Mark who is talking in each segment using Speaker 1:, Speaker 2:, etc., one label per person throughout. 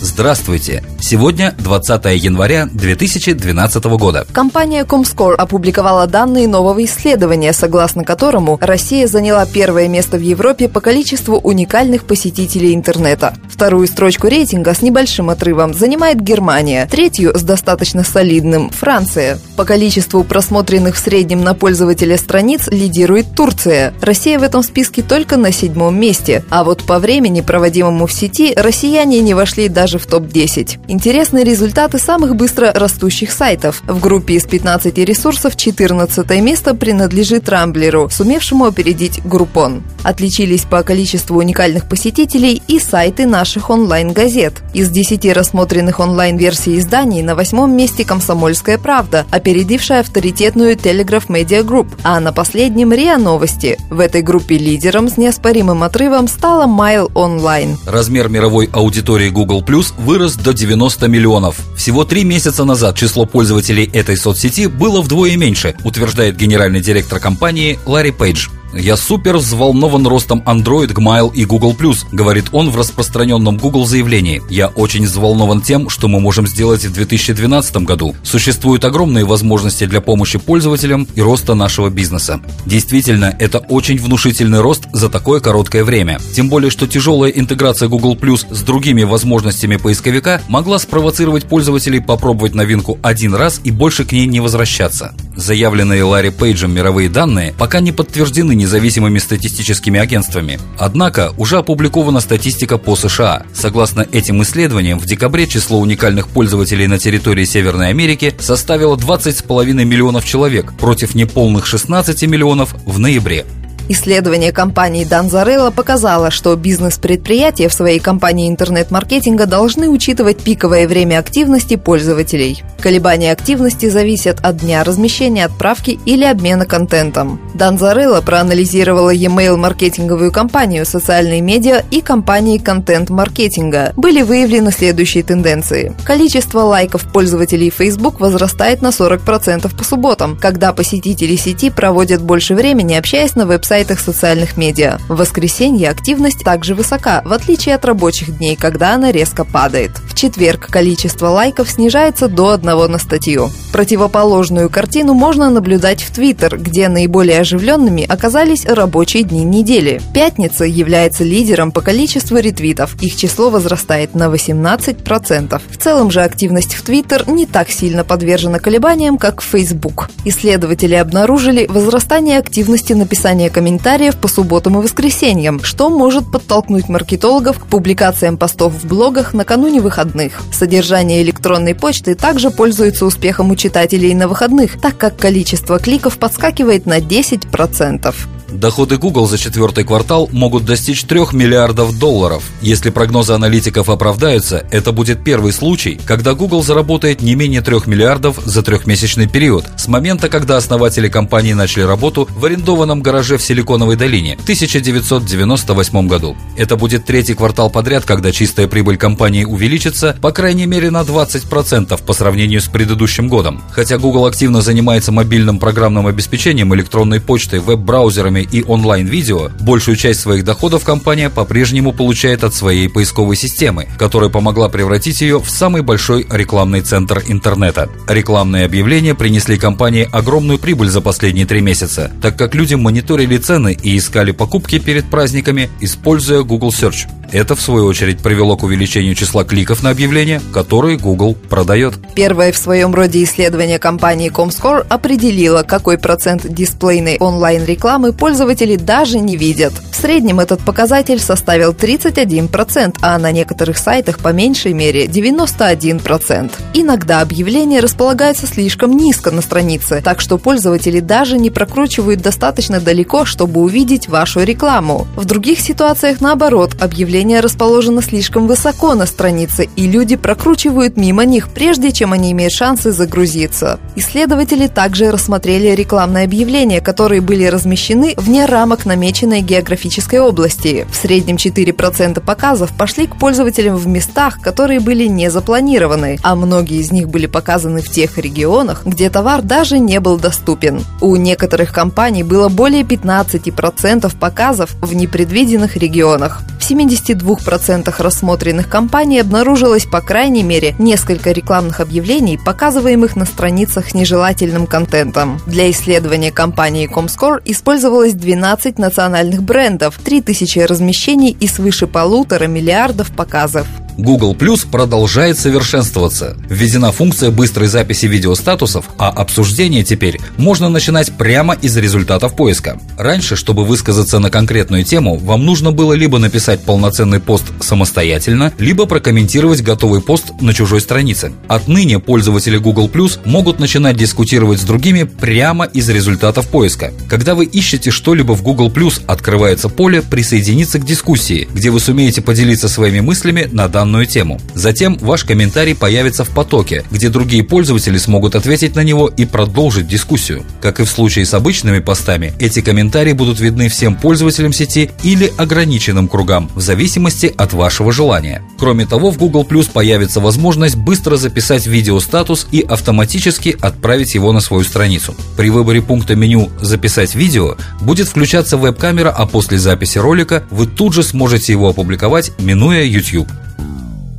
Speaker 1: Здравствуйте! Сегодня 20 января 2012 года.
Speaker 2: Компания Comscore опубликовала данные нового исследования, согласно которому Россия заняла первое место в Европе по количеству уникальных посетителей интернета. Вторую строчку рейтинга с небольшим отрывом занимает Германия, третью с достаточно солидным – Франция. По количеству просмотренных в среднем на пользователя страниц лидирует Турция. Россия в этом списке только на седьмом месте. А вот по времени, проводимому в сети, россияне не вошли даже даже в топ-10. Интересные результаты самых быстро растущих сайтов. В группе из 15 ресурсов 14 место принадлежит Рамблеру, сумевшему опередить Группон. Отличились по количеству уникальных посетителей и сайты наших онлайн-газет. Из 10 рассмотренных онлайн-версий изданий на восьмом месте «Комсомольская правда», опередившая авторитетную Telegraph Media Group, а на последнем РИА Новости. В этой группе лидером с неоспоримым отрывом стала Mail Online.
Speaker 1: Размер мировой аудитории Google вырос до 90 миллионов. Всего три месяца назад число пользователей этой соцсети было вдвое меньше, утверждает генеральный директор компании Ларри Пейдж. «Я супер взволнован ростом Android, Gmail и Google+,» говорит он в распространенном Google заявлении. «Я очень взволнован тем, что мы можем сделать в 2012 году. Существуют огромные возможности для помощи пользователям и роста нашего бизнеса. Действительно, это очень внушительный рост за такое короткое время. Тем более, что тяжелая интеграция Google+, с другими возможностями поисковика могла спровоцировать пользователей попробовать новинку один раз и больше к ней не возвращаться. Заявленные Ларри Пейджем мировые данные пока не подтверждены независимыми статистическими агентствами. Однако уже опубликована статистика по США. Согласно этим исследованиям, в декабре число уникальных пользователей на территории Северной Америки составило 20,5 миллионов человек против неполных 16 миллионов в ноябре.
Speaker 2: Исследование компании Данзарелла показало, что бизнес-предприятия в своей компании интернет-маркетинга должны учитывать пиковое время активности пользователей. Колебания активности зависят от дня размещения, отправки или обмена контентом. Данзарелла проанализировала e-mail маркетинговую компанию, социальные медиа и компании контент-маркетинга. Были выявлены следующие тенденции. Количество лайков пользователей Facebook возрастает на 40% по субботам, когда посетители сети проводят больше времени, общаясь на веб-сайте сайтах социальных медиа. В воскресенье активность также высока, в отличие от рабочих дней, когда она резко падает. В четверг количество лайков снижается до одного на статью. Противоположную картину можно наблюдать в Твиттер, где наиболее оживленными оказались рабочие дни недели. Пятница является лидером по количеству ретвитов. Их число возрастает на 18%. В целом же активность в Твиттер не так сильно подвержена колебаниям, как в Facebook. Исследователи обнаружили возрастание активности написания комментариев комментариев по субботам и воскресеньям, что может подтолкнуть маркетологов к публикациям постов в блогах накануне выходных. Содержание электронной почты также пользуется успехом у читателей на выходных, так как количество кликов подскакивает на 10%.
Speaker 1: Доходы Google за четвертый квартал могут достичь 3 миллиардов долларов. Если прогнозы аналитиков оправдаются, это будет первый случай, когда Google заработает не менее 3 миллиардов за трехмесячный период, с момента, когда основатели компании начали работу в арендованном гараже в Силиконовой долине в 1998 году. Это будет третий квартал подряд, когда чистая прибыль компании увеличится, по крайней мере, на 20% по сравнению с предыдущим годом. Хотя Google активно занимается мобильным программным обеспечением, электронной почтой, веб-браузерами, рекламами и онлайн-видео, большую часть своих доходов компания по-прежнему получает от своей поисковой системы, которая помогла превратить ее в самый большой рекламный центр интернета. Рекламные объявления принесли компании огромную прибыль за последние три месяца, так как люди мониторили цены и искали покупки перед праздниками, используя Google Search. Это, в свою очередь, привело к увеличению числа кликов на объявления, которые Google продает.
Speaker 2: Первое в своем роде исследование компании Comscore определило, какой процент дисплейной онлайн-рекламы пользователи даже не видят. В среднем этот показатель составил 31%, а на некоторых сайтах по меньшей мере 91%. Иногда объявления располагаются слишком низко на странице, так что пользователи даже не прокручивают достаточно далеко, чтобы увидеть вашу рекламу. В других ситуациях, наоборот, объявления расположено слишком высоко на странице, и люди прокручивают мимо них, прежде чем они имеют шансы загрузиться. Исследователи также рассмотрели рекламные объявления, которые были размещены вне рамок намеченной географической области. В среднем 4% показов пошли к пользователям в местах, которые были не запланированы, а многие из них были показаны в тех регионах, где товар даже не был доступен. У некоторых компаний было более 15% показов в непредвиденных регионах. В 72% рассмотренных компаний обнаружилось по крайней мере несколько рекламных объявлений, показываемых на страницах с нежелательным контентом. Для исследования компании Comscore использовалось 12 национальных брендов, 3000 размещений и свыше полутора миллиардов показов.
Speaker 1: Google Plus продолжает совершенствоваться. Введена функция быстрой записи видеостатусов, а обсуждение теперь можно начинать прямо из результатов поиска. Раньше, чтобы высказаться на конкретную тему, вам нужно было либо написать полноценный пост самостоятельно, либо прокомментировать готовый пост на чужой странице. Отныне пользователи Google Plus могут начинать дискутировать с другими прямо из результатов поиска. Когда вы ищете что-либо в Google Plus, открывается поле «Присоединиться к дискуссии», где вы сумеете поделиться своими мыслями на данную данную тему. Затем ваш комментарий появится в потоке, где другие пользователи смогут ответить на него и продолжить дискуссию. Как и в случае с обычными постами, эти комментарии будут видны всем пользователям сети или ограниченным кругам, в зависимости от вашего желания. Кроме того, в Google Plus появится возможность быстро записать видеостатус и автоматически отправить его на свою страницу. При выборе пункта меню «Записать видео» будет включаться веб-камера, а после записи ролика вы тут же сможете его опубликовать, минуя YouTube.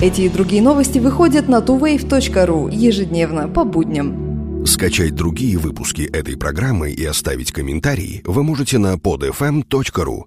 Speaker 2: Эти и другие новости выходят на tuwave.ru ежедневно по будням.
Speaker 3: Скачать другие выпуски этой программы и оставить комментарии вы можете на podfm.ru.